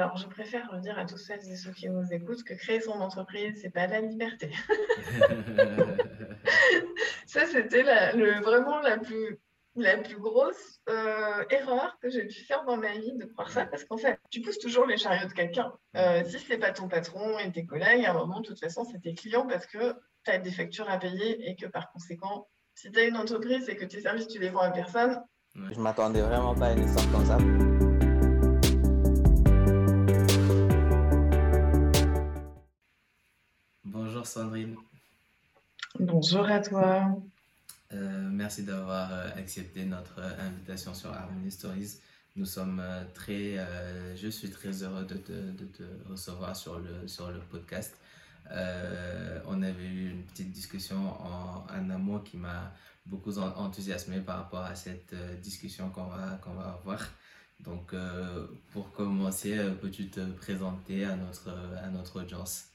Alors, je préfère le dire à tous celles et ceux qui nous écoutent que créer son entreprise, c'est pas la liberté. ça, c'était le, vraiment la plus, la plus grosse euh, erreur que j'ai pu faire dans ma vie de croire ça, parce qu'en fait, tu pousses toujours les chariots de quelqu'un. Euh, si ce n'est pas ton patron et tes collègues, à un moment, de toute façon, c'est tes clients parce que tu as des factures à payer et que par conséquent, si tu as une entreprise et que tes services, tu les vends à personne. Je m'attendais vraiment pas à une histoire comme ça. Bonjour Sandrine. Bonjour à toi. Euh, merci d'avoir euh, accepté notre euh, invitation sur Harmony Stories. Nous sommes très, je suis très heureux de te, de te, recevoir sur le, sur le podcast. on avait eu une petite discussion en, en amont qui m'a beaucoup enthousiasmé par rapport à cette discussion qu'on va, qu'on va avoir. Donc, pour commencer, peux-tu te présenter à notre, à notre audience?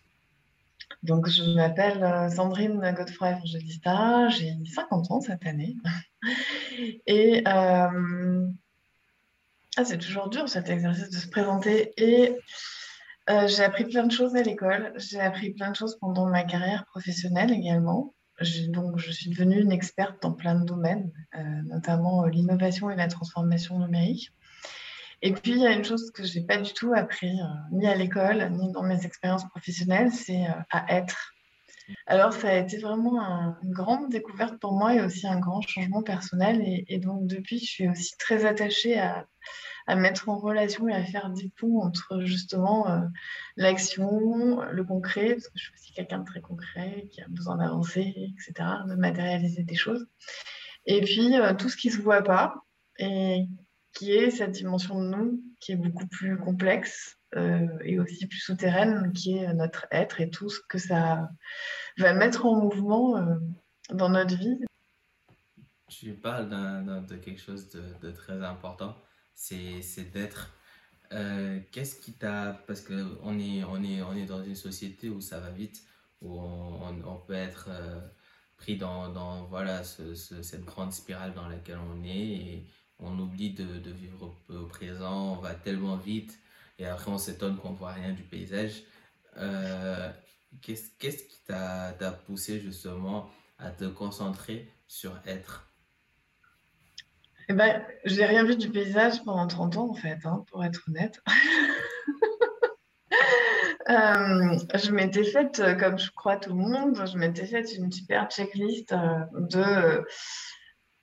Donc, je m'appelle euh, Sandrine Godefroy Evangelista, j'ai 50 ans cette année. Et euh, ah, c'est toujours dur cet exercice de se présenter. Et euh, j'ai appris plein de choses à l'école. J'ai appris plein de choses pendant ma carrière professionnelle également. Donc, je suis devenue une experte dans plein de domaines, notamment l'innovation et la transformation numérique. Et puis, il y a une chose que je n'ai pas du tout appris, euh, ni à l'école, ni dans mes expériences professionnelles, c'est euh, à être. Alors, ça a été vraiment une grande découverte pour moi et aussi un grand changement personnel. Et, donc, depuis, je suis aussi très attachée à, mettre en relation et à faire des ponts entre justement euh, l'action, le concret, parce que je suis aussi quelqu'un de très concret, qui a besoin d'avancer, etc., de matérialiser des choses. Et puis, tout ce qui ne se voit pas et qui est cette dimension de nous qui est beaucoup plus complexe euh, et aussi plus souterraine, qui est notre être et tout ce que ça va mettre en mouvement euh, dans notre vie. Tu parles de quelque chose de, très important, c'est d'être. Euh, qu'est-ce qui t'a... Parce qu'on est, on est, on est dans une société où ça va vite, où on, peut être pris dans, dans voilà, cette grande spirale dans laquelle on est. on oublie de, vivre au, présent, on va tellement vite et après on s'étonne qu'on ne voit rien du paysage. Euh, qu'est-ce, qui t'a, poussé justement à te concentrer sur être? Eh ben, je n'ai rien vu du paysage pendant 30 ans en fait, hein, pour être honnête. Euh, je m'étais faite, comme je crois tout le monde, je m'étais faite une super checklist euh, de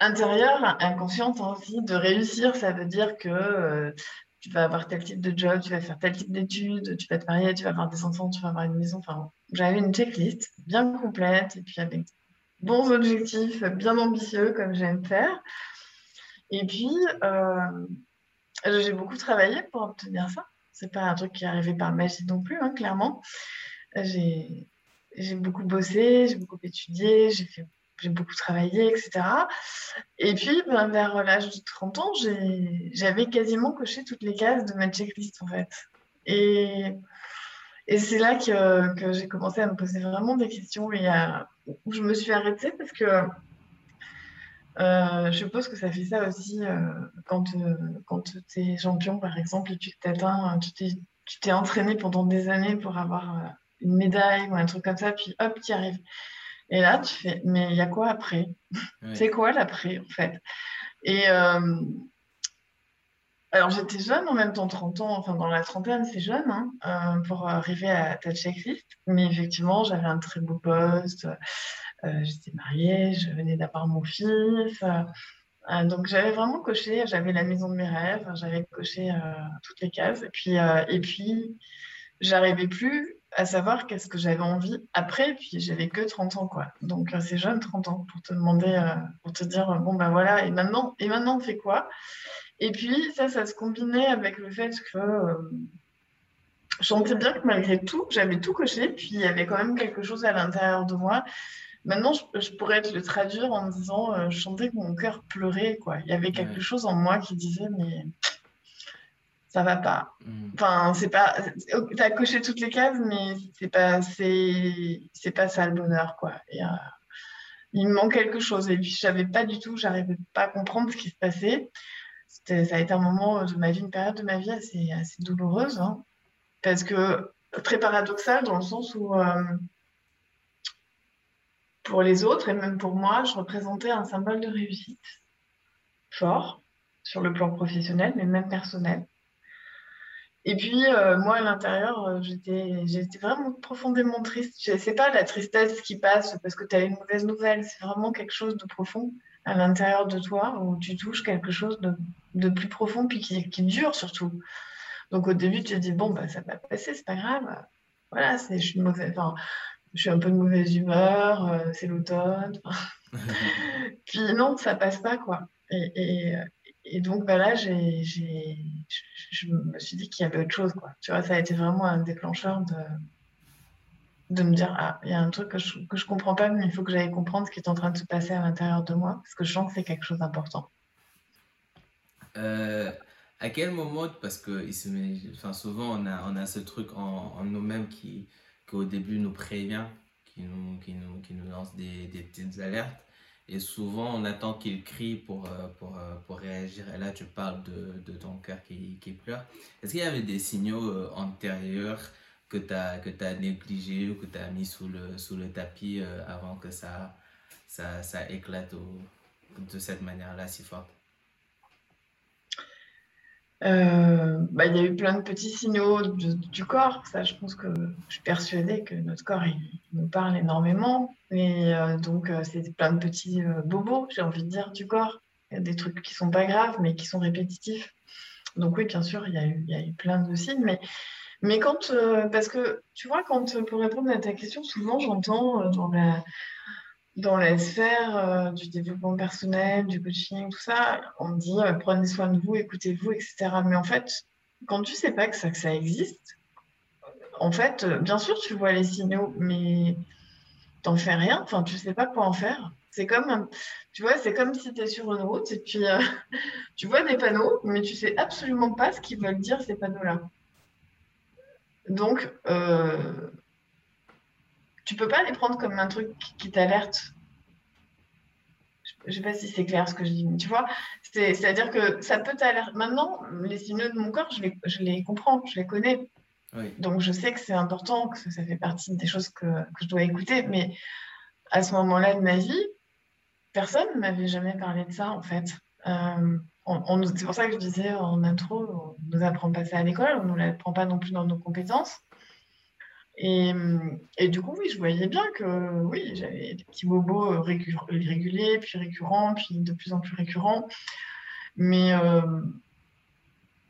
intérieure, inconsciente aussi, de réussir, ça veut dire que euh, tu vas avoir tel type de job, tu vas faire tel type d'études, tu vas te marier, tu vas avoir des enfants, tu vas avoir une maison. Enfin, j'avais une checklist bien complète et puis avec bons objectifs, bien ambitieux comme j'aime faire. Et puis, euh, j'ai beaucoup travaillé pour obtenir ça. C'est pas un truc qui est arrivé par magie non plus, hein, clairement. J'ai beaucoup bossé, j'ai beaucoup étudié, j'ai fait j'ai beaucoup travaillé, etc. Et puis, ben, vers l'âge de 30 ans, j'avais quasiment coché toutes les cases de ma checklist, en fait. Et, c'est là que, j'ai commencé à me poser vraiment des questions et où je me suis arrêtée parce que euh, je suppose que ça fait ça aussi euh, quand, euh, quand tu es champion, par exemple, et tu t'atteins, tu t'es entraîné pendant des années pour avoir une médaille ou un truc comme ça, puis hop, tu arrives. Et là, tu fais, mais il y a quoi après? C'est quoi l'après, en fait? Et euh, alors, j'étais jeune, en même temps, 30 ans, enfin, dans la trentaine, c'est jeune, hein, euh, pour arriver à ta checklist. Mais effectivement, j'avais un très beau poste, euh, j'étais mariée, je venais d'avoir mon fils. donc, j'avais vraiment coché, j'avais la maison de mes rêves, j'avais coché toutes les cases. Et puis, et puis j'arrivais plus à savoir qu'est-ce que j'avais envie après, puis j'avais que 30 ans, quoi. Donc c'est jeune, 30 ans, pour te demander, euh, pour te dire, bon ben voilà, et maintenant, et maintenant on fait quoi? Et puis ça, ça se combinait avec le fait que euh, je sentais bien que malgré tout, j'avais tout coché, puis il y avait quand même quelque chose à l'intérieur de moi. Maintenant, je, pourrais te le traduire en disant, euh, je sentais que mon cœur pleurait, quoi. Il y avait quelque chose en moi qui disait, mais ça va pas. Mm. Enfin, c'est pas. T'as coché toutes les cases, mais c'est pas, c'est, pas ça le bonheur, quoi. Et, euh, il me manque quelque chose. Et puis, je savais pas du tout, j'arrivais pas à comprendre ce qui se passait. ça a été un moment de ma vie, une période de ma vie assez, assez douloureuse. Hein. Parce que très paradoxal dans le sens où euh, pour les autres et même pour moi, je représentais un symbole de réussite fort sur le plan professionnel, mais même personnel. Et puis, euh, moi, à l'intérieur, euh, j'étais, j'étais vraiment profondément triste. C'est pas la tristesse qui passe parce que tu as une mauvaise nouvelle, c'est vraiment quelque chose de profond à l'intérieur de toi où tu touches quelque chose de, de plus profond puis qui, qui, dure surtout. Donc, au début, tu te dis, bon, bah, ça va passer, c'est pas grave. Voilà, c'est, je, suis mauvaise, je suis un peu de mauvaise humeur, euh, c'est l'automne. puis, non, ça passe pas, quoi. Et, et, et donc, bah là, j'ai, je me suis dit qu'il y avait autre chose. Quoi. Tu vois, ça a été vraiment un déclencheur de, de me dire Ah, il y a un truc que je ne comprends pas, mais il faut que j'aille comprendre ce qui est en train de se passer à l'intérieur de moi, parce que je sens que c'est quelque chose d'important. Euh, à quel moment, parce que enfin, souvent on a, on a ce truc en, en nous-mêmes qui, qui au début nous prévient, qui nous, qui nous, qui nous lance des, des petites alertes. Et souvent, on attend qu'il crie pour, euh, pour, euh, pour, réagir. Et là, tu parles de, de ton cœur qui, qui pleure. Est-ce qu'il y avait des signaux euh, antérieurs que tu as, que as négligés ou que tu as mis sous le, sous le tapis avant que ça, ça, ça éclate de cette manière-là si forte? Euh, bah, il y a eu plein de petits signaux du corps. Ça, je pense que je suis persuadée que notre corps, nous parle énormément. Et euh, donc, euh, c'est plein de petits bobos, j'ai envie de dire, du corps. Il y a des trucs qui sont pas graves, mais qui sont répétitifs. Donc oui, bien sûr, il y a eu, il y a eu plein de signes. Mais, mais quand... parce que, tu vois, quand, pour répondre à ta question, souvent, j'entends dans la dans la sphère euh, du développement personnel, du coaching, tout ça, on dit euh, prenez soin de vous, écoutez-vous, etc. Mais en fait, quand tu sais pas que ça, existe, en fait, euh, bien sûr, tu vois les signaux, mais t'en fais rien. Enfin, tu sais pas quoi en faire. C'est comme, tu vois, c'est comme si tu es sur une route et puis tu vois des panneaux, mais tu sais absolument pas ce qu'ils veulent dire ces panneaux-là. Donc, tu peux pas les prendre comme un truc qui t'alerte. Je sais pas si c'est clair ce que je dis, mais tu vois, c'est-à-dire que ça peut t'alerter. Maintenant, les signaux de mon corps, je les, je les comprends, je les connais. Donc, je sais que c'est important, que ça fait partie des choses que, que je dois écouter. Mais à ce moment-là de ma vie, personne ne m'avait jamais parlé de ça, en fait. Euh, on, c'est pour ça que je disais en intro, on ne nous apprend pas ça à l'école, on ne nous l'apprend pas non plus dans nos compétences. Et, et, du coup, oui, je voyais bien que oui, j'avais des petits bobos euh, réguliers, puis récurrents, puis de plus en plus récurrents. Mais euh,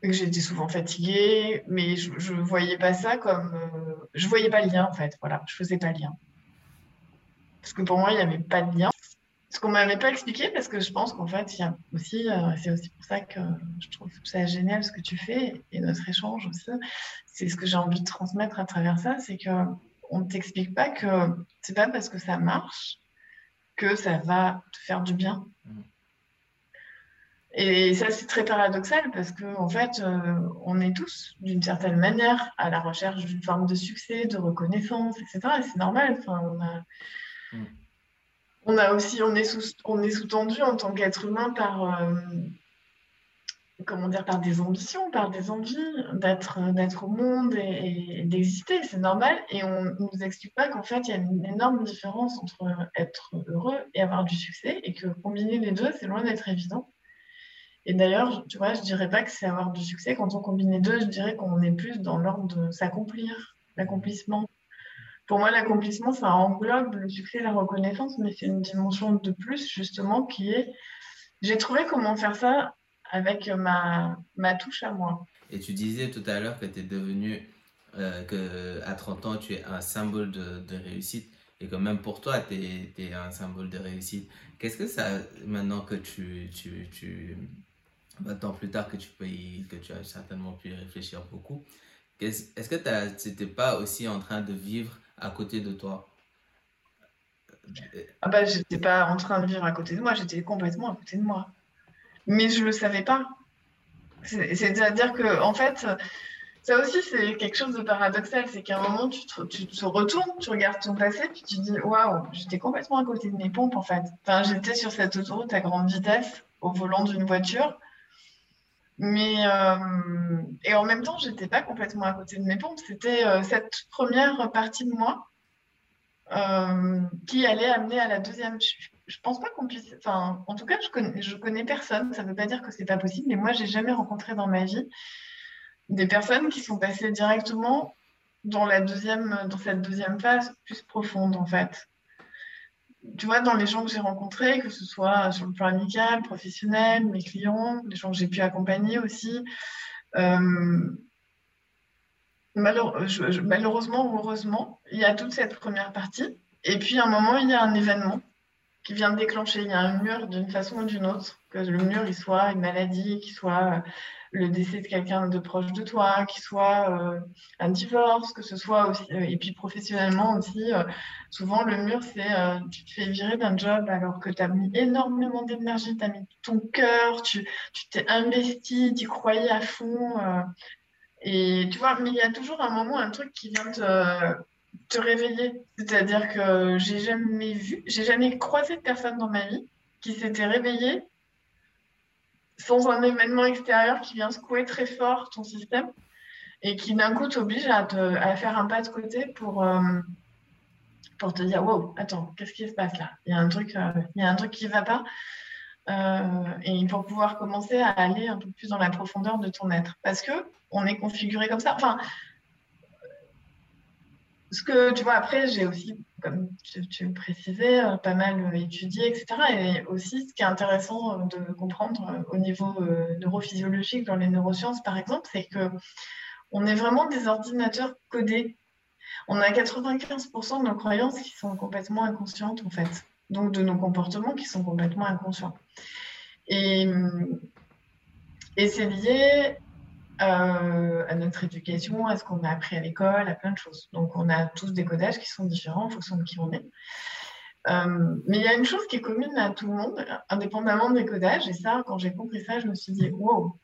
j'étais souvent fatiguée, mais je ne voyais pas ça comme. Euh, je voyais pas le lien, en fait. Voilà, je faisais pas le lien. Parce que pour moi, il n'y avait pas de lien ce qu'on m'avait pas expliqué, parce que je pense qu'en fait, il y a aussi, euh, c'est aussi pour ça que je trouve ça génial ce que tu fais et notre échange aussi. C'est ce que j'ai envie de transmettre à travers ça, c'est que on ne t'explique pas que c'est pas parce que ça marche que ça va te faire du bien. Mm. Et ça, c'est très paradoxal parce qu'en en fait, euh, on est tous, d'une certaine manière, à la recherche d'une forme de succès, de reconnaissance, etc. Et c'est normal. Enfin, on a, mm on a aussi, on est sous, on est sous-tendu en tant qu'être humain par, euh, comment dire, par des ambitions, par des envies d'être, d'être au monde et, d'exister. C'est normal. Et on ne nous explique pas qu'en fait, il y a une énorme différence entre être heureux et avoir du succès et que combiner les deux, c'est loin d'être évident. Et d'ailleurs, tu vois, je dirais pas que c'est avoir du succès. Quand on combine les deux, je dirais qu'on est plus dans l'ordre de s'accomplir, l'accomplissement pour moi, l'accomplissement, ça englobe le succès et la reconnaissance, mais c'est une dimension de plus, justement, qui est. J'ai trouvé comment faire ça avec ma, ma touche à moi. Et tu disais tout à l'heure que tu es devenu, euh, que à 30 ans, tu es un symbole de, réussite et que même pour toi, tu es, un symbole de réussite. Qu'est-ce que ça, maintenant que tu, tu, tu 20 ans plus tard, que tu, peux que tu as certainement pu y réfléchir beaucoup, est-ce que tu n'étais pas aussi en train de vivre à côté de toi ah bah, J'étais pas en train de vivre à côté de moi, j'étais complètement à côté de moi. Mais je le savais pas. C'est-à-dire que, en fait, ça aussi, c'est quelque chose de paradoxal. C'est qu'à un moment, tu te, tu te, retournes, tu regardes ton passé, puis tu dis Waouh, j'étais complètement à côté de mes pompes, en fait. Enfin, j'étais sur cette autoroute à grande vitesse, au volant d'une voiture. Mais euh, et en même temps, j'étais pas complètement à côté de mes pompes. C'était euh, cette première partie de moi euh, qui allait amener à la deuxième. Je, je pense pas qu'on puisse. Enfin, en tout cas, je connais, je connais personne. Ça veut pas dire que c'est pas possible. Mais moi, j'ai jamais rencontré dans ma vie des personnes qui sont passées directement dans la deuxième, dans cette deuxième phase plus profonde en fait tu vois, dans les gens que j'ai rencontrés, que ce soit sur le plan amical, professionnel, mes clients, les gens que j'ai pu accompagner aussi, euh, malheureusement ou heureusement, il y a toute cette première partie. Et puis, à un moment, il y a un événement qui vient de déclencher. Il y a un mur d'une façon ou d'une autre, que le mur, il soit une maladie, qu'il soit le décès de quelqu'un de proche de toi, qu'il soit euh, un divorce, que ce soit aussi, euh, et puis professionnellement aussi, euh, souvent le mur, c'est tu te fais virer d'un job alors que tu as mis énormément d'énergie, tu as mis ton cœur, tu t'es investi, tu croyais à fond. et tu vois, mais il y a toujours un moment, un truc qui vient te, te réveiller. C'est-à-dire que j'ai jamais vu, j'ai jamais croisé de personne dans ma vie qui s'était réveillée sans un événement extérieur qui vient secouer très fort ton système et qui d'un coup t'oblige à, faire un pas de côté pour, euh, pour te dire wow, attends, qu'est-ce qui se passe là? Il y a un truc, euh, y a un truc qui ne va pas. Euh, et pour pouvoir commencer à aller un peu plus dans la profondeur de ton être. Parce que on est configuré comme ça. Enfin, ce que tu vois, après, j'ai aussi comme tu, le précisais, euh, pas mal euh, étudié, etc. Et aussi, ce qui est intéressant euh, de comprendre au niveau neurophysiologique dans les neurosciences, par exemple, c'est que on est vraiment des ordinateurs codés. On a 95% de nos croyances qui sont complètement inconscientes, en fait. Donc, de nos comportements qui sont complètement inconscients. Et, et c'est lié euh, à notre éducation, à ce qu'on a appris à l'école, à plein de choses. Donc, on a tous des codages qui sont différents en fonction de qui on est. Euh, mais il y a une chose qui est commune à tout le monde, indépendamment des codages. Et ça, quand j'ai compris ça, je me suis dit, wow,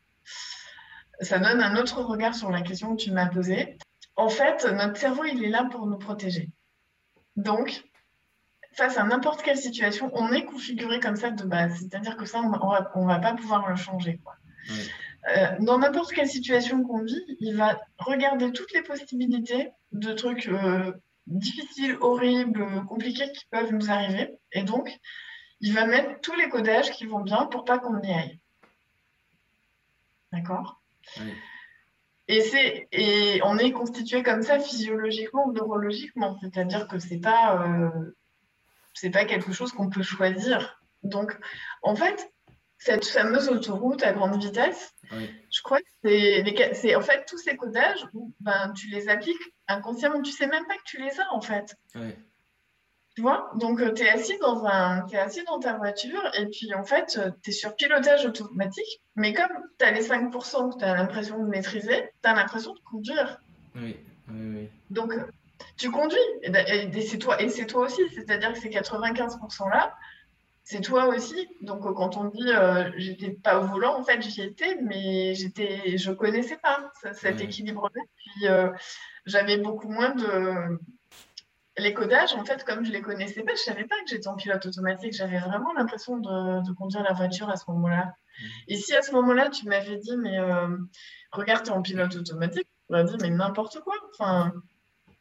ça donne un autre regard sur la question que tu m'as posée. En fait, notre cerveau, il est là pour nous protéger. Donc, face à n'importe quelle situation, on est configuré comme ça de base. C'est-à-dire que ça, on ne va, pas pouvoir le changer. Quoi. Euh, dans n'importe quelle situation qu'on vit, il va regarder toutes les possibilités de trucs euh, difficiles, horribles, compliqués qui peuvent nous arriver. Et donc, il va mettre tous les codages qui vont bien pour pas qu'on y aille. D'accord? Et, c'est, et on est constitué comme ça physiologiquement ou neurologiquement. C'est-à-dire que c'est pas, euh, c'est pas quelque chose qu'on peut choisir. Donc, en fait, cette fameuse autoroute à grande vitesse, je crois que c'est en fait tous ces codages ben, tu les appliques inconsciemment, tu sais même pas que tu les as en fait. Tu vois? Donc euh, tu es assis dans un es assis dans ta voiture et puis en fait euh, tu es sur pilotage automatique, mais comme tu as les 5% que tu as l'impression de maîtriser, tu as l'impression de conduire. Oui, oui, oui. Donc tu conduis. Et, c'est toi et c'est toi aussi, c'est-à-dire que ces 95% là, c'est toi aussi. Donc, euh, quand on dit euh, j'étais pas au volant, en fait, j'y étais, mais j'étais, je connaissais pas cet équilibre-là. Puis, euh, j'avais beaucoup moins de. Les codages, en fait, comme je les connaissais pas, je savais pas que j'étais en pilote automatique. J'avais vraiment l'impression de, conduire la voiture à ce moment-là. Mmh. Et si à ce moment-là, tu m'avais dit, mais regarde, tu es en pilote automatique, j'aurais dit, mais n'importe quoi. Enfin,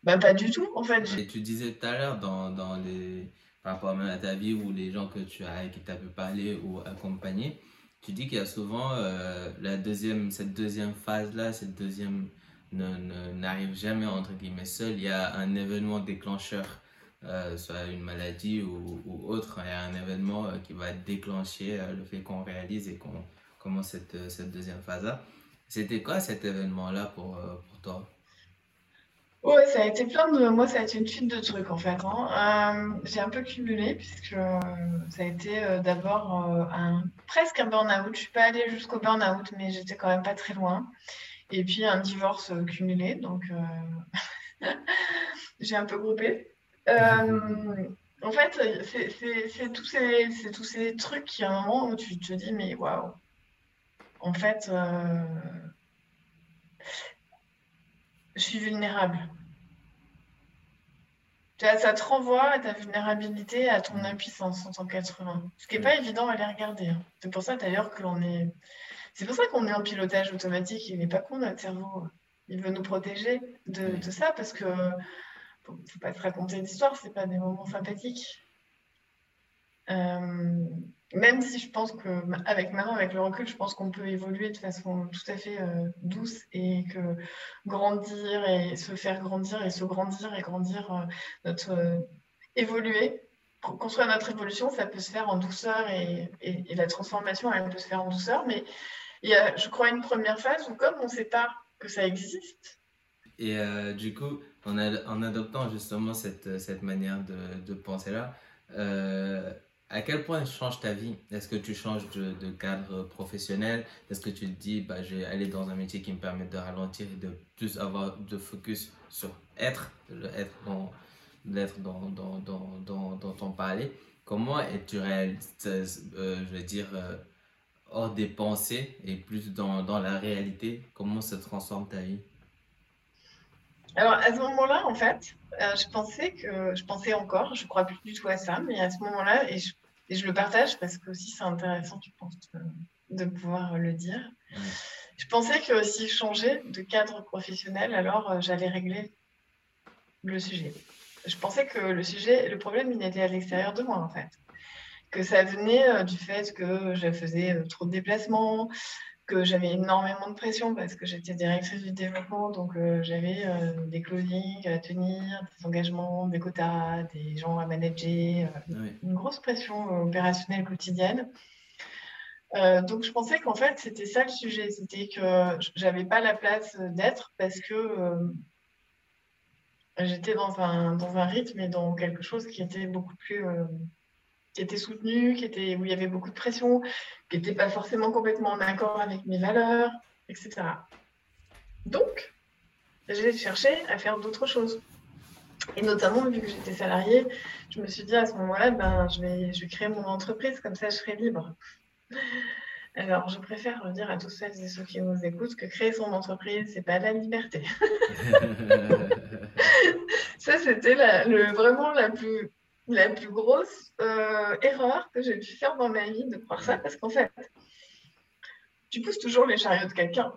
bah, pas du tout, en fait. Et tu disais tout à l'heure dans, dans les par rapport même à ta vie ou les gens que tu as qui t'avaient parlé ou accompagné, tu dis qu'il y a souvent euh, la deuxième, cette deuxième phase-là, cette deuxième n'arrive jamais entre guillemets seul. Il y a un événement déclencheur, euh, soit une maladie ou, ou, autre. Il y a un événement euh, qui va déclencher le fait qu'on réalise et qu'on commence cette, cette deuxième phase-là. C'était quoi cet événement-là pour, pour toi? Ouais, ça a été plein de. Moi, ça a été une suite de trucs en fait. Hein. Euh, j'ai un peu cumulé puisque euh, ça a été euh, d'abord un, presque un burn-out. Je suis pas allée jusqu'au burn-out, mais j'étais quand même pas très loin. Et puis un divorce cumulé, donc j'ai un peu groupé. en fait, c'est tous, ces, tous ces trucs qui, à un moment où tu te dis, mais waouh, en fait, je suis vulnérable. Ça te renvoie à ta vulnérabilité, à ton impuissance en tant qu'être humain. Ce qui n'est pas évident à les regarder. Hein. C'est pour ça d'ailleurs que l'on est. C'est pour ça qu'on est en pilotage automatique. Il n'est pas con, notre cerveau. Il veut nous protéger de, de ça parce que faut, faut pas se raconter d'histoire, c'est pas des moments sympathiques. Euh, même si je pense que, avec maintenant, avec le recul, je pense qu'on peut évoluer de façon tout à fait euh, douce et que grandir et se faire grandir et se grandir et grandir, euh, notre euh, évoluer, construire notre évolution, ça peut se faire en douceur et, la transformation, elle peut se faire en douceur. Mais il y a, je crois, une première phase où, comme on ne sait pas que ça existe. Et du coup, en, ad en, adoptant justement cette, cette manière de, de penser-là, à quel point change ta vie? Est-ce que tu changes de, cadre professionnel? Est-ce que tu te dis, bah, je vais aller dans un métier qui me permet de ralentir et de plus avoir de focus sur être, être dans, d'être dans, dans, dans, dans, dans ton parler Comment es-tu réaliste, euh, je veux dire, euh, hors des pensées et plus dans, dans la réalité? Comment se transforme ta vie? Alors à ce moment-là, en fait, euh, je pensais que je pensais encore, je crois plus du tout à ça, mais à ce moment-là, et je, et je le partage parce que aussi c'est intéressant, je pense, de, de, pouvoir le dire. Je pensais que si je changeais de cadre professionnel, alors euh, j'allais régler le sujet. Je pensais que le sujet, le problème, il était à l'extérieur de moi, en fait. Que ça venait euh, du fait que je faisais euh, trop de déplacements, que j'avais énormément de pression parce que j'étais directrice du développement, donc euh, j'avais euh, des closings à tenir, des engagements, des quotas, des gens à manager, euh, Oui. une grosse pression opérationnelle quotidienne. Donc je pensais qu'en fait c'était ça le sujet, c'était que j'avais pas la place d'être parce que j'étais dans un, dans un rythme et dans quelque chose qui était beaucoup plus qui était soutenu, qui était, où il y avait beaucoup de pression, qui n'était pas forcément complètement en accord avec mes valeurs, etc. Donc, j'ai cherché à faire d'autres choses. Et notamment, vu que j'étais salariée, je me suis dit à ce moment-là, ben, je, vais, je vais créer mon entreprise, comme ça je serai libre. Alors, je préfère dire à tous celles et ceux qui nous écoutent que créer son entreprise, c'est pas la liberté. ça, c'était la, le, vraiment la plus la plus grosse euh, erreur que j'ai pu faire dans ma vie de croire ça, parce qu'en fait, tu pousses toujours les chariots de quelqu'un.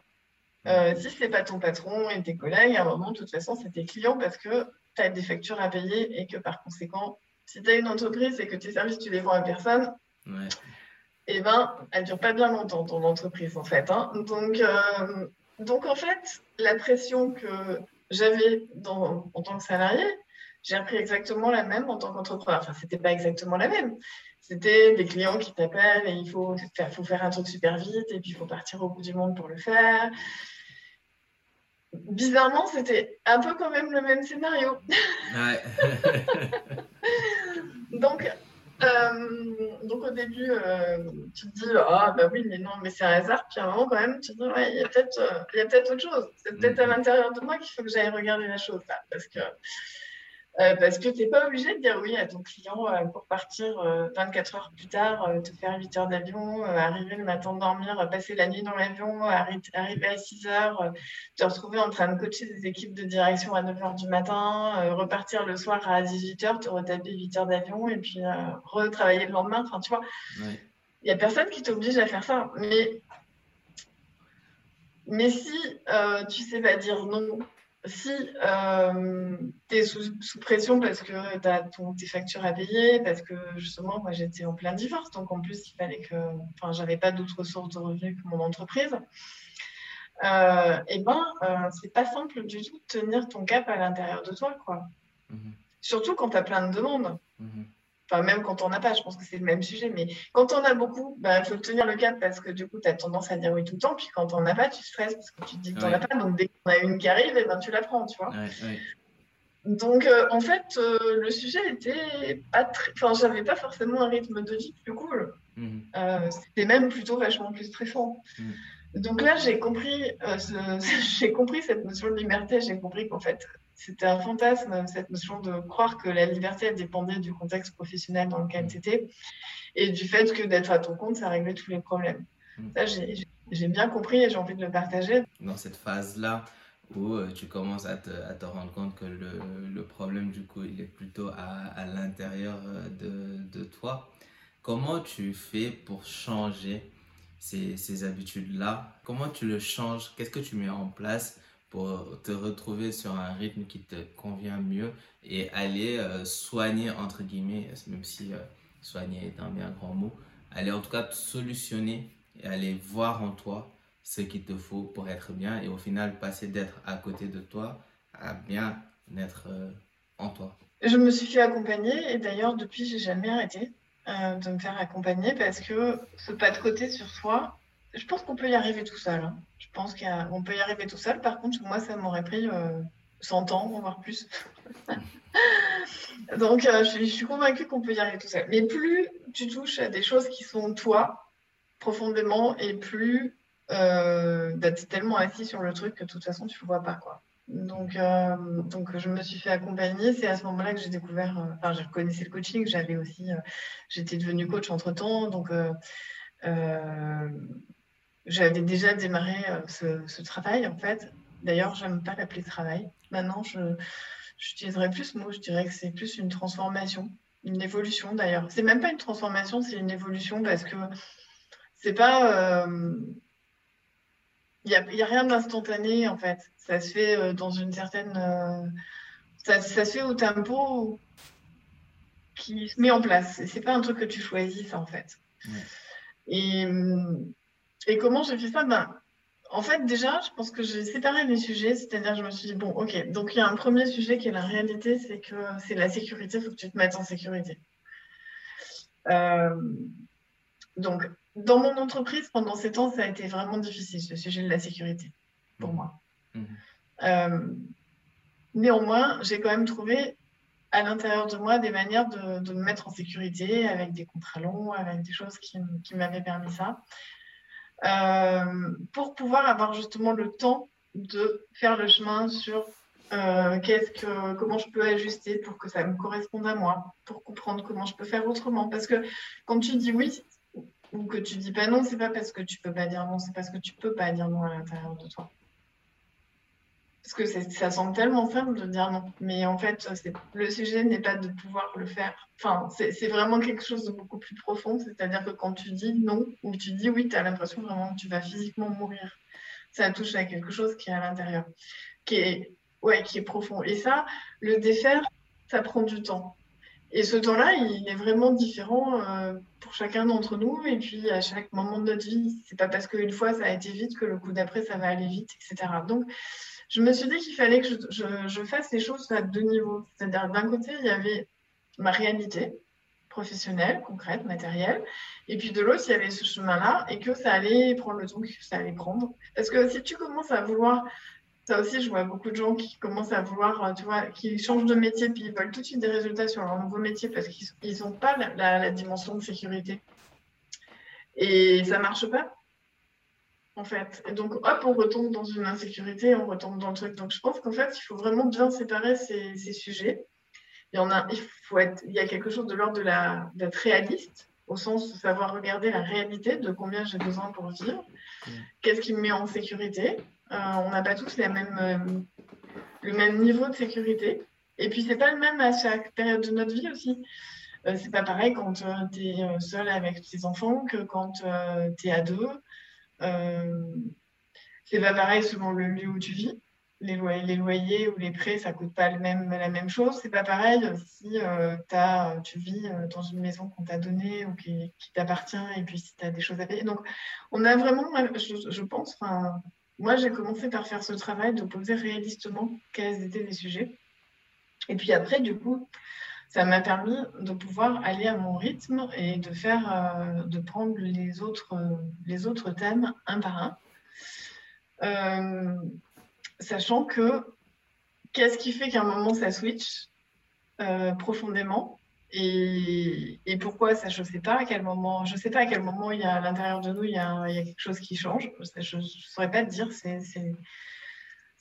Euh, si ce n'est pas ton patron et tes collègues, à un moment, de toute façon, c'est tes clients parce que tu as des factures à payer et que par conséquent, si tu as une entreprise et que tes services, tu les vends à personne, ouais. eh ben, elle ne dure pas bien longtemps, ton entreprise, en fait. Hein. Donc, euh, donc, en fait, la pression que j'avais en tant que salarié, j'ai appris exactement la même en tant qu'entrepreneur. Enfin, c'était pas exactement la même. C'était des clients qui t'appellent et il faut faire, faut faire un truc super vite et puis il faut partir au bout du monde pour le faire. Bizarrement, c'était un peu quand même le même scénario. Ouais. donc, euh, donc au début, euh, tu te dis ah bah oui mais non mais c'est un hasard. Puis à un moment quand même, tu te dis ouais il y a peut-être euh, peut-être autre chose. C'est peut-être à l'intérieur de moi qu'il faut que j'aille regarder la chose là parce que euh, parce que tu n'es pas obligé de dire oui à ton client euh, pour partir euh, 24 heures plus tard, euh, te faire 8 heures d'avion, euh, arriver le matin dormir, passer la nuit dans l'avion, arri arriver à 6 heures, euh, te retrouver en train de coacher des équipes de direction à 9 heures du matin, repartir le soir à 18 heures, te retaper 8 heures d'avion et puis retravailler le lendemain. Enfin, tu vois, il Ouais. n'y a personne qui t'oblige à faire ça. Mais, mais si tu sais pas dire non, si euh, tu es sous, sous, pression parce que tu as ton, tes factures à payer, parce que justement, moi j'étais en plein divorce, donc en plus il fallait que, enfin, j'avais pas d'autres sources de revenus que mon entreprise. Euh, et ben, euh, c'est pas simple du tout de tenir ton cap à l'intérieur de toi, quoi. -hmm. Surtout quand tu as plein de demandes. -hmm. Enfin, même quand on n'a pas, je pense que c'est le même sujet. Mais quand on a beaucoup, il bah, faut tenir le cap parce que du coup, tu as tendance à dire oui tout le temps. Puis quand on n'a pas, tu stresses parce que tu te dis que tu n'en ouais. as pas. Donc dès qu'on a une qui arrive, et ben, tu la prends, tu vois. Ouais, ouais. Donc euh, en fait, euh, le sujet était pas très. Enfin, j'avais pas forcément un rythme de vie plus cool. Mm -hmm. euh, C'était même plutôt vachement plus stressant. Mm. Donc là, j'ai compris, euh, j'ai compris cette notion de liberté. J'ai compris qu'en fait, c'était un fantasme, cette notion de croire que la liberté elle dépendait du contexte professionnel dans lequel tu étais et du fait que d'être à ton compte, ça réglait tous les problèmes. Mm. Ça, j'ai bien compris et j'ai envie de le partager. Dans cette phase-là où euh, tu commences à te, à te, rendre compte que le, le, problème, du coup, il est plutôt à, à l'intérieur de, de, toi, comment tu fais pour changer ces, habitudes-là, comment tu le changes? Qu'est-ce que tu mets en place pour te retrouver sur un rythme qui te convient mieux et aller euh, soigner, entre guillemets, même si euh, soigner est un bien grand mot, aller en tout cas solutionner et aller voir en toi ce qu'il te faut pour être bien et au final passer d'être à côté de toi à bien être euh, en toi. Je me suis fait accompagner et d'ailleurs depuis j'ai jamais arrêté de me faire accompagner parce que ce pas de côté sur soi, je pense qu'on peut y arriver tout seul. Hein. Je pense qu'on peut y arriver tout seul. Par contre, moi, ça m'aurait pris 100 euh, ans, voire plus. Donc, euh, je, suis convaincue qu'on peut y arriver tout seul. Mais plus tu touches à des choses qui sont toi, profondément, et plus euh, bah, tu es tellement assis sur le truc que de toute façon, tu ne le vois pas. Quoi. Donc, donc, je me suis fait accompagner. C'est à ce moment-là que j'ai découvert, enfin, je connaissais le coaching. J'avais aussi, j'étais devenue coach entre temps. Donc, j'avais déjà démarré euh, ce, travail, en fait. D'ailleurs, j'aime pas l'appeler travail. Maintenant, je j'utiliserais plus ce mot. Je dirais que c'est plus une transformation, une évolution d'ailleurs. C'est même pas une transformation, c'est une évolution parce que c'est pas. Il n'y a, rien d'instantané, en fait. Ça se fait euh, dans une certaine. Euh, ça, ça, se fait au tempo qui se met en place. C'est pas un truc que tu choisis, en fait. Et et comment j'ai fait ça? Ben, En fait, déjà, je pense que j'ai séparé les sujets, c'est-à-dire je me suis dit, bon, ok, donc il y a un premier sujet qui est la réalité, c'est que c'est la sécurité, il faut que tu te mettes en sécurité. Euh, donc, dans mon entreprise, pendant ces temps, ça a été vraiment difficile, ce sujet de la sécurité, pour moi. Mmh. Euh, néanmoins, j'ai quand même trouvé à l'intérieur de moi des manières de, me mettre en sécurité avec des contrats longs, avec des choses qui, qui m'avaient permis ça. Euh, pour pouvoir avoir justement le temps de faire le chemin sur euh, qu'est-ce que, comment je peux ajuster pour que ça me corresponde à moi, pour comprendre comment je peux faire autrement. Parce que quand tu dis oui ou que tu dis pas non, c'est pas parce que tu peux pas dire non, c'est parce que tu peux pas dire non à l'intérieur de toi. Parce que ça semble tellement simple de dire non. Mais en fait, le sujet n'est pas de pouvoir le faire. Enfin, c'est vraiment quelque chose de beaucoup plus profond. C'est-à-dire que quand tu dis non ou tu dis oui, tu as l'impression vraiment que tu vas physiquement mourir. Ça touche à quelque chose qui est à l'intérieur, qui est, ouais, qui est profond. Et ça, le défaire, ça prend du temps. Et ce temps-là, il est vraiment différent euh, pour chacun d'entre nous. Et puis, à chaque moment de notre vie, c'est pas parce qu'une fois ça a été vite que le coup d'après ça va aller vite, etc. Donc, je me suis dit qu'il fallait que je, fasse les choses à deux niveaux. C'est-à-dire, d'un côté, il y avait ma réalité professionnelle, concrète, matérielle, et puis de l'autre, il y avait ce chemin-là, et que ça allait prendre le temps que ça allait prendre. Parce que si tu commences à vouloir, ça aussi, je vois beaucoup de gens qui commencent à vouloir, euh, tu vois, qui changent de métier, puis ils veulent tout de suite des résultats sur leur nouveau métier parce qu'ils n'ont pas la, la dimension de sécurité. Et ça marche pas en fait. Et donc, hop, on retombe dans une insécurité, on retombe dans le truc. Donc, je pense qu'en fait, il faut vraiment bien séparer ces, sujets. Il y en a, il faut être, il y a quelque chose de l'ordre d'être réaliste, au sens de savoir regarder la réalité de combien j'ai besoin pour vivre, mm. qu'est-ce qui me met en sécurité? Euh, on n'a pas tous même, euh, le même niveau de sécurité. Et puis, c'est pas le même à chaque période de notre vie aussi. Euh, c'est pas pareil quand tu es seul avec tes enfants que quand tu es à deux. Euh, c'est pas pareil selon le lieu où tu vis. Les loyers, les loyers ou les prêts, ça coûte pas le même, la même chose. C'est pas pareil si euh, as, tu vis euh, dans une maison qu'on t'a donnée ou qui, t'appartient et puis si tu as des choses à payer. Donc, on a vraiment, je, je pense, moi j'ai commencé par faire ce travail de poser réalistement quels étaient les sujets. Et puis après, du coup, ça m'a permis de pouvoir aller à mon rythme et de faire, euh, de prendre les autres, les autres thèmes un par un. Euh, sachant que qu'est-ce qui fait qu'à un moment ça switch euh, profondément? Et, pourquoi ça je sais pas à quel moment je sais pas à quel moment il y a à l'intérieur de nous il y a, il y a quelque chose qui change je ne saurais pas te dire c'est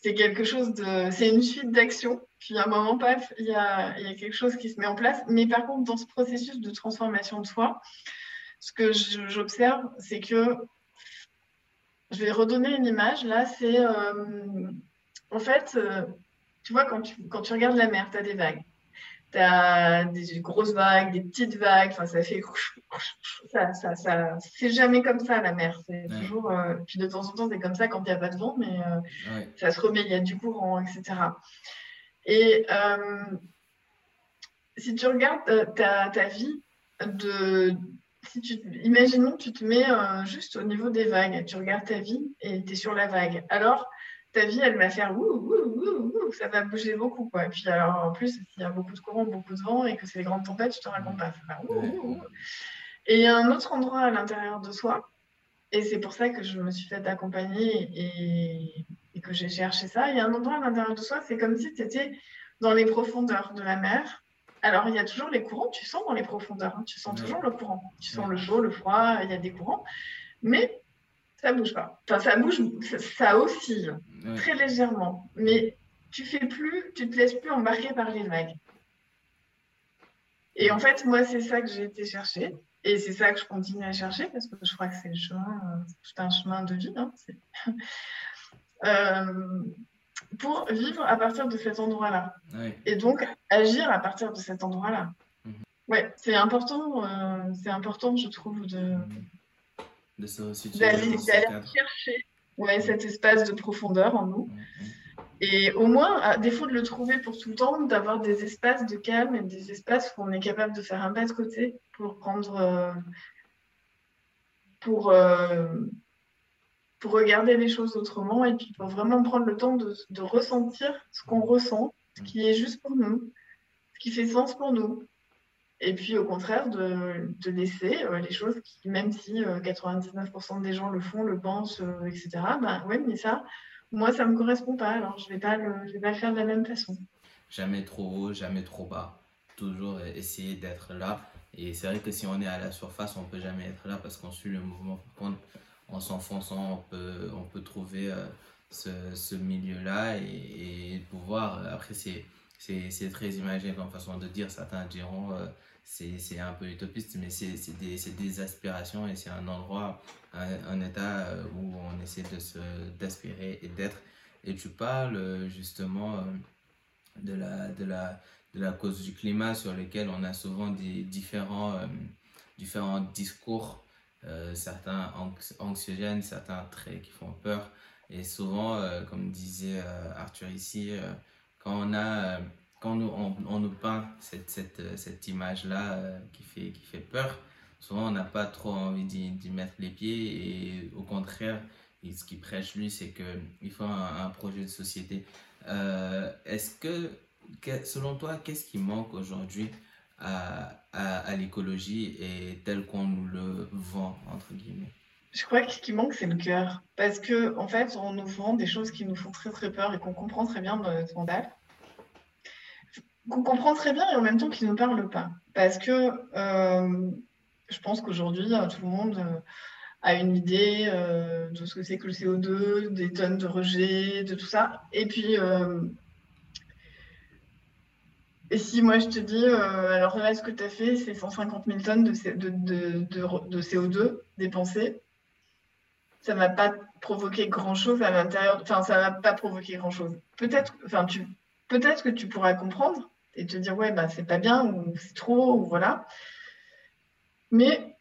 c'est quelque chose de. C'est une suite d'actions. Puis à un moment, paf, il y a, il y a quelque chose qui se met en place. Mais par contre, dans ce processus de transformation de soi, ce que j'observe, c'est que. Je vais redonner une image. Là, c'est. Euh, en fait, euh, tu vois, quand tu, quand tu regardes la mer, tu as des vagues. Tu as des grosses vagues, des petites vagues, enfin, ça fait. Ça, ça, ça c'est jamais comme ça la mer. C'est toujours. Euh, puis de temps en temps, c'est comme ça quand il n'y a pas de vent, mais euh, ça se remet, il y a du courant, etc. Et euh, si tu regardes ta, ta vie, de, si tu, imaginons que tu te mets juste au niveau des vagues, tu regardes ta vie et tu es sur la vague. Alors, ta vie, elle va faire ouh, ouh, ouh, ouh, ça va bouger beaucoup. Quoi. Et puis, alors, en plus, s'il y a beaucoup de courant, beaucoup de vent et que c'est les grandes tempêtes, je te raconte pas. et il y a un autre endroit à l'intérieur de soi, et c'est pour ça que je me suis fait accompagner et, et que j'ai cherché ça. Il y a un endroit à l'intérieur de soi, c'est comme si tu étais dans les profondeurs de la mer. Alors, il y a toujours les courants, tu sens dans les profondeurs, hein. tu sens toujours le courant. Tu sens le chaud, le froid, il y a des courants. Mais ça bouge pas. Enfin, ça bouge, ça, oscille très légèrement. Mais tu fais plus, tu te laisses plus embarquer par les vagues. Et en fait, moi, c'est ça que j'ai été chercher. Et c'est ça que je continue à chercher parce que je crois que c'est le chemin, c'est tout un chemin de vie. Hein, euh, pour vivre à partir de cet endroit-là. Et donc agir à partir de cet endroit-là. Mhm. Ouais, c'est important, euh, c'est important, je trouve, de, d'aller chercher ouais, cet espace de profondeur en nous. Et au moins, à défaut de le trouver pour tout le temps, d'avoir des espaces de calme et des espaces où on est capable de faire un pas de côté pour prendre. Euh, pour, euh, pour regarder les choses autrement et puis pour vraiment prendre le temps de, de ressentir ce qu'on ressent, ce qui est juste pour nous, ce qui fait sens pour nous. Et puis au contraire, de, laisser euh, les choses qui, même si 99% euh, des gens le font, le pensent, euh, etc., ben ouais, mais ça, moi, ça ne me correspond pas, alors je ne vais, pas le, vais pas faire de la même façon. Jamais trop haut, jamais trop bas. Toujours essayer d'être là. Et c'est vrai que si on est à la surface, on ne peut jamais être là parce qu'on suit le mouvement. En s'enfonçant, on peut, on peut trouver ce, milieu-là et, pouvoir. Après, c'est c'est très imagé comme façon de dire. Certains diront c'est un peu utopiste, mais c'est des, des, aspirations et c'est un endroit, un, état euh, où on essaie d'aspirer et d'être. Et tu parles euh, justement euh, de la, de, la, de la cause du climat sur lequel on a souvent des différents, différents discours, certains anxiogènes, certains traits qui font peur. Et souvent, comme disait Arthur ici, quand on a quand on, on, nous peint cette, cette, euh, cette image-là euh, qui, fait, qui fait peur, souvent on n'a pas trop envie d'y mettre les pieds et au contraire, ce qu'il prêche lui, c'est qu'il faut un, projet de société. Euh, est-ce que, selon toi, qu'est-ce qui manque aujourd'hui à, à, à l'écologie et tel qu'on nous le vend, entre guillemets? Je crois que ce qui manque, c'est le cœur. Parce que, en fait, on nous vend des choses qui nous font très, très peur et qu'on comprend très bien dans notre scandale qu'on comprend très bien et en même temps qui ne parle pas. Parce que euh, je pense qu'aujourd'hui, euh, tout le monde euh, a une idée de ce que c'est que le CO2, des tonnes de rejets, de tout ça. Et puis, et si moi je te dis, alors ce que tu as fait, c'est 150 000 tonnes de, de, de CO2 dépensées, ça ne va pas provoquer grand-chose à l'intérieur, enfin, ça ne va pas provoquer grand-chose. Peut-être, enfin, tu, peut-être que tu pourras comprendre, et te dire ouais bah c'est pas bien ou c'est trop ou voilà. Mais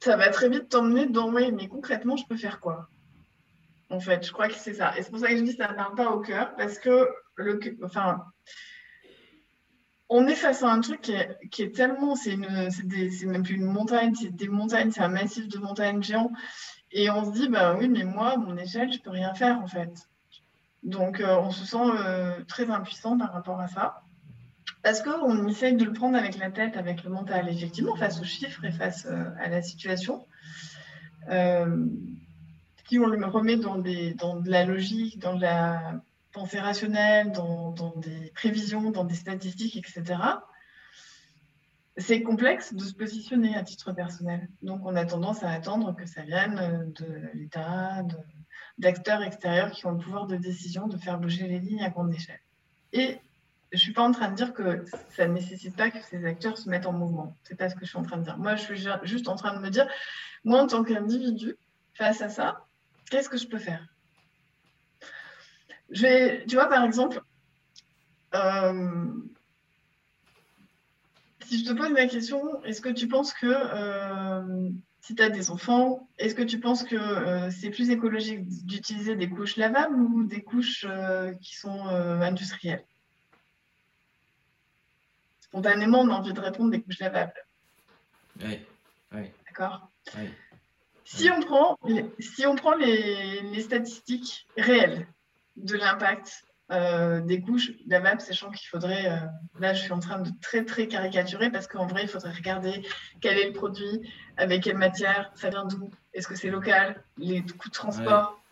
ça va très vite t'emmener dans ouais mais concrètement je peux faire quoi? En fait je crois que c'est ça. Et c'est pour ça que je dis ça ne parle pas au cœur parce que le enfin on est face à un truc qui est, qui est tellement c'est même plus une montagne c'est des montagnes c'est un massif de montagnes géants. Et on se dit bah oui mais moi mon échelle je peux rien faire en fait donc, euh, on se sent euh, très impuissant par rapport à ça. Parce qu'on essaye de le prendre avec la tête, avec le mental, effectivement, face aux chiffres et face euh, à la situation. si on le remet dans, de la logique, dans de la pensée rationnelle, dans, dans des prévisions, dans des statistiques, etc., c'est complexe de se positionner à titre personnel. Donc, on a tendance à attendre que ça vienne de l'État, de, d'acteurs extérieurs qui ont le pouvoir de décision de faire bouger les lignes à grande échelle. Et je ne suis pas en train de dire que ça ne nécessite pas que ces acteurs se mettent en mouvement. Ce n'est pas ce que je suis en train de dire. Moi, je suis juste en train de me dire, moi, en tant qu'individu, face à ça, qu'est-ce que je peux faire? Je vais, Tu vois, par exemple, euh, si je te pose la question, est-ce que tu penses que euh, si tu as des enfants, est-ce que tu penses que euh, c'est plus écologique d'utiliser des couches lavables ou des couches euh, qui sont industrielles? Spontanément, on a envie de répondre des couches lavables. Oui, oui. D'accord? Si on prend, si on prend les statistiques réelles de l'impact euh, des couches lavables, sachant qu'il faudrait, euh, là je suis en train de très très caricaturer parce qu'en vrai il faudrait regarder quel est le produit, avec quelle matière, ça vient d'où, est-ce que c'est local, les coûts de transport.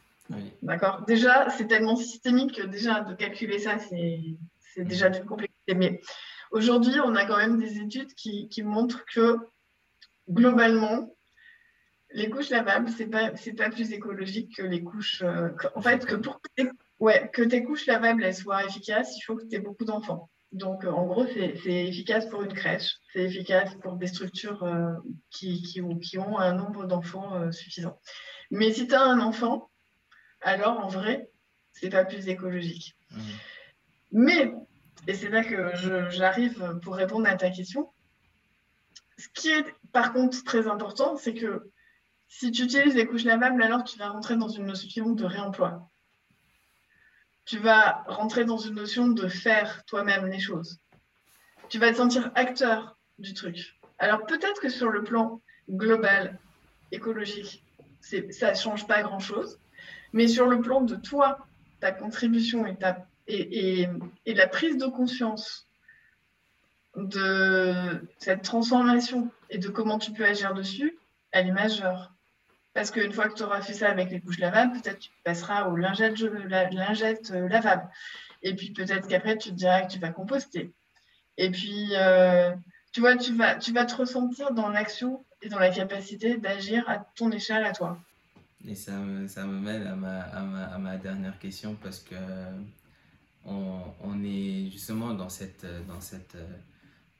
D'accord Déjà, c'est tellement systémique que déjà de calculer ça, c'est déjà d'une complexité. Mais aujourd'hui, on a quand même des études qui, qui montrent que globalement, les couches lavables, c'est pas, pas plus écologique que les couches. Euh, en fait, que pour Ouais, que tes couches lavables elles soient efficaces, il faut que tu aies beaucoup d'enfants. Donc, euh, en gros, c'est efficace pour une crèche, c'est efficace pour des structures euh, qui, qui, ont un nombre d'enfants euh, suffisant. Mais si tu as un enfant, alors en vrai, c'est pas plus écologique. Mmh. Mais, et c'est là que j'arrive pour répondre à ta question, ce qui est par contre très important, c'est que si tu utilises les couches lavables, alors tu vas rentrer dans une notion de réemploi tu vas rentrer dans une notion de faire toi-même les choses. Tu vas te sentir acteur du truc. Alors peut-être que sur le plan global, écologique, ça ne change pas grand-chose, mais sur le plan de toi, ta contribution et, et, la prise de conscience de cette transformation et de comment tu peux agir dessus, elle est majeure. Parce qu'une fois que tu auras fait ça avec les couches lavables, peut-être tu passeras aux lingettes, euh, lavables. Et puis peut-être qu'après, tu te diras que tu vas composter. Et puis, euh, tu vois, tu vas, tu vas te ressentir dans l'action et dans la capacité d'agir à ton échelle à toi. Et ça me, ça me mène à ma, à, ma, à ma, dernière question parce que on, on, est justement dans cette, dans cette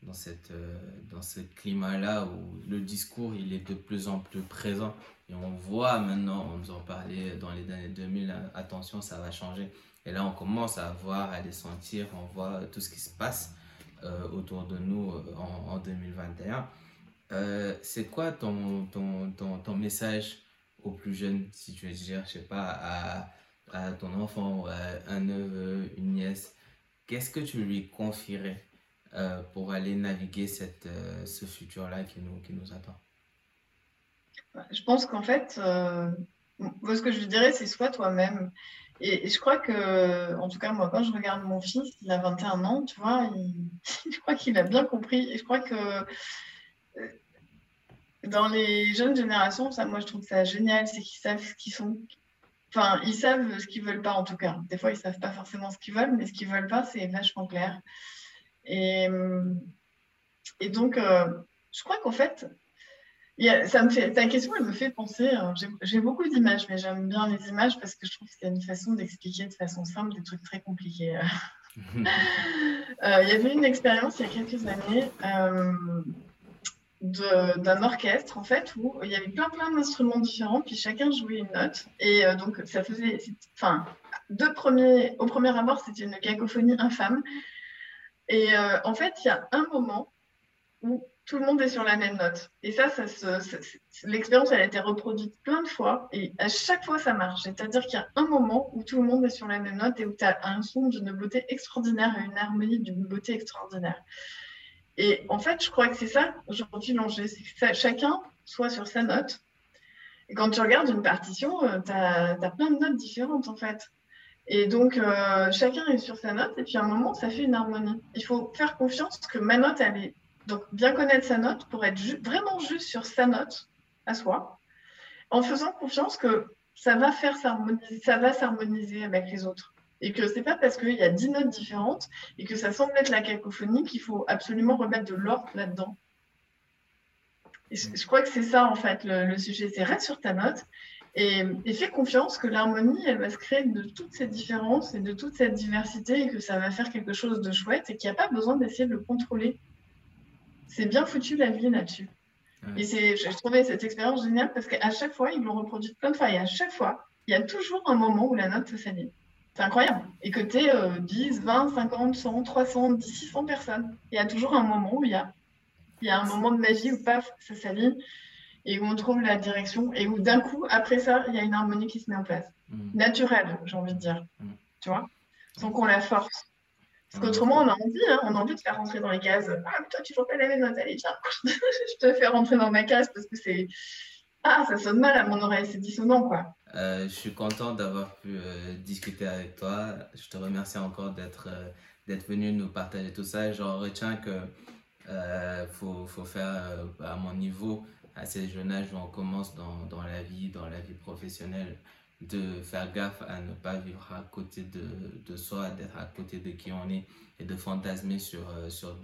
dans, cette, euh, dans ce climat-là où le discours il est de plus en plus présent. Et on voit maintenant, on nous en parlait dans les années 2000, attention, ça va changer. Et là, on commence à voir, à les sentir, on voit tout ce qui se passe euh, autour de nous euh, en, en 2021. c'est quoi ton, ton, ton, ton, message aux plus jeunes, si tu veux dire, je sais pas, à, à ton enfant, à un neveu, une nièce? Qu'est-ce que tu lui confierais? Euh, pour aller naviguer cette, euh, ce futur-là qui nous, qui nous attend Je pense qu'en fait, euh, ce que je dirais, c'est sois toi-même. Et, je crois que, en tout cas, moi, quand je regarde mon fils, il a 21 ans, tu vois, je crois qu'il a bien compris. Et je crois que dans les jeunes générations, ça, moi, je trouve ça génial, c'est qu'ils savent ce qu'ils sont. Enfin, ils savent ce qu'ils veulent pas, en tout cas. Des fois, ils savent pas forcément ce qu'ils veulent, mais ce qu'ils veulent pas, c'est vachement clair. Et, et donc, euh, je crois qu'en fait, ça me fait, ta question, elle me fait penser. Hein, j'ai beaucoup d'images, mais j'aime bien les images parce que je trouve que c'est une façon d'expliquer de façon simple des trucs très compliqués. Euh, il y avait une expérience il y a quelques années euh, d'un orchestre en fait où il y avait plein plein d'instruments différents puis chacun jouait une note et donc ça faisait enfin deux premiers au premier abord c'était une cacophonie infâme et euh, en fait, il y a un moment où tout le monde est sur la même note. Et ça, l'expérience, elle a été reproduite plein de fois et à chaque fois, ça marche. C'est-à-dire qu'il y a un moment où tout le monde est sur la même note et où tu as un son d'une beauté extraordinaire et une harmonie d'une beauté extraordinaire. Et en fait, je crois que c'est ça aujourd'hui l'enjeu, c'est que chacun soit sur sa note. Et quand tu regardes une partition, tu as, as, plein de notes différentes en fait. Et donc, euh, chacun est sur sa note, et puis à un moment, ça fait une harmonie. Il faut faire confiance que ma note, elle est. Donc, bien connaître sa note pour être vraiment juste sur sa note à soi, en faisant confiance que ça va faire s'harmoniser, avec les autres. Et que c'est pas parce qu'il y a dix notes différentes et que ça semble être la cacophonie qu'il faut absolument remettre de l'ordre là-dedans. Et je, crois que c'est ça, en fait, le, le sujet. C'est reste sur ta note et, fais confiance que l'harmonie, elle va se créer de toutes ces différences et de toute cette diversité et que ça va faire quelque chose de chouette et qu'il n'y a pas besoin d'essayer de le contrôler. C'est bien foutu la vie là-dessus. Et c'est, je trouvais cette expérience géniale parce qu'à chaque fois, ils l'ont reproduite plein de fois et à chaque fois, il y a toujours un moment où la note se s'aligne. C'est incroyable. Et que tu es 10, 20, 50, 100, 300, 600 personnes, il y a toujours un moment où il y a il y a un moment de magie où paf, ça s'aligne et où on trouve la direction et où d'un coup, après ça, il y a une harmonie qui se met en place. Mm. Naturelle, j'ai envie de dire. Mm. Tu vois? Sans qu'on la force. Parce qu'autrement, on a envie, hein, on a envie de faire rentrer dans les cases. Ah, toi, tu ne pas la même note, allez, tiens, je te fais rentrer dans ma case parce que c'est. Ah, ça sonne mal à mon oreille, c'est dissonant, quoi. Euh, je suis content d'avoir pu euh, discuter avec toi. Je te remercie encore d'être euh, d'être venu nous partager tout ça. Je retiens que faut, faut faire à mon niveau, à ces jeunes âges où on commence dans, dans la vie, dans la vie professionnelle, de faire gaffe à ne pas vivre à côté de, de soi, d'être à côté de qui on est et de fantasmer sur, sur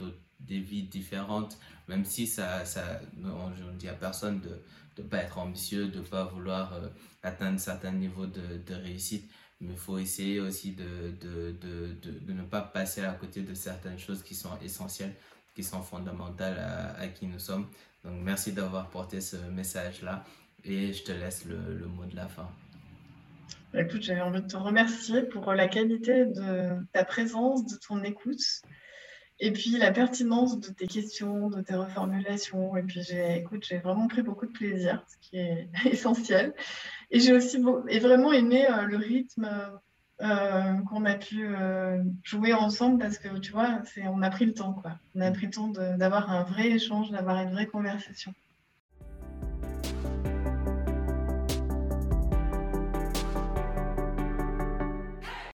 des vies différentes, même si ça, ça on ne dit à personne de ne pas être ambitieux, de ne pas vouloir atteindre certains niveaux de, de réussite, mais il faut essayer aussi de, de, de, de, ne pas passer à côté de certaines choses qui sont essentielles, qui sont fondamentales à qui nous sommes. Donc merci d'avoir porté ce message-là et je te laisse le, mot de la fin. Bah, écoute, j'avais envie de te remercier pour la qualité de ta présence, de ton écoute. Et puis la pertinence de tes questions, de tes reformulations. Et puis j'ai, écoute, j'ai vraiment pris beaucoup de plaisir, ce qui est essentiel. Et j'ai aussi et vraiment aimé euh, le rythme euh, qu'on a pu euh, jouer ensemble parce que tu vois, c'est, on a pris le temps, quoi. On a pris le temps d'avoir un vrai échange, d'avoir une vraie conversation.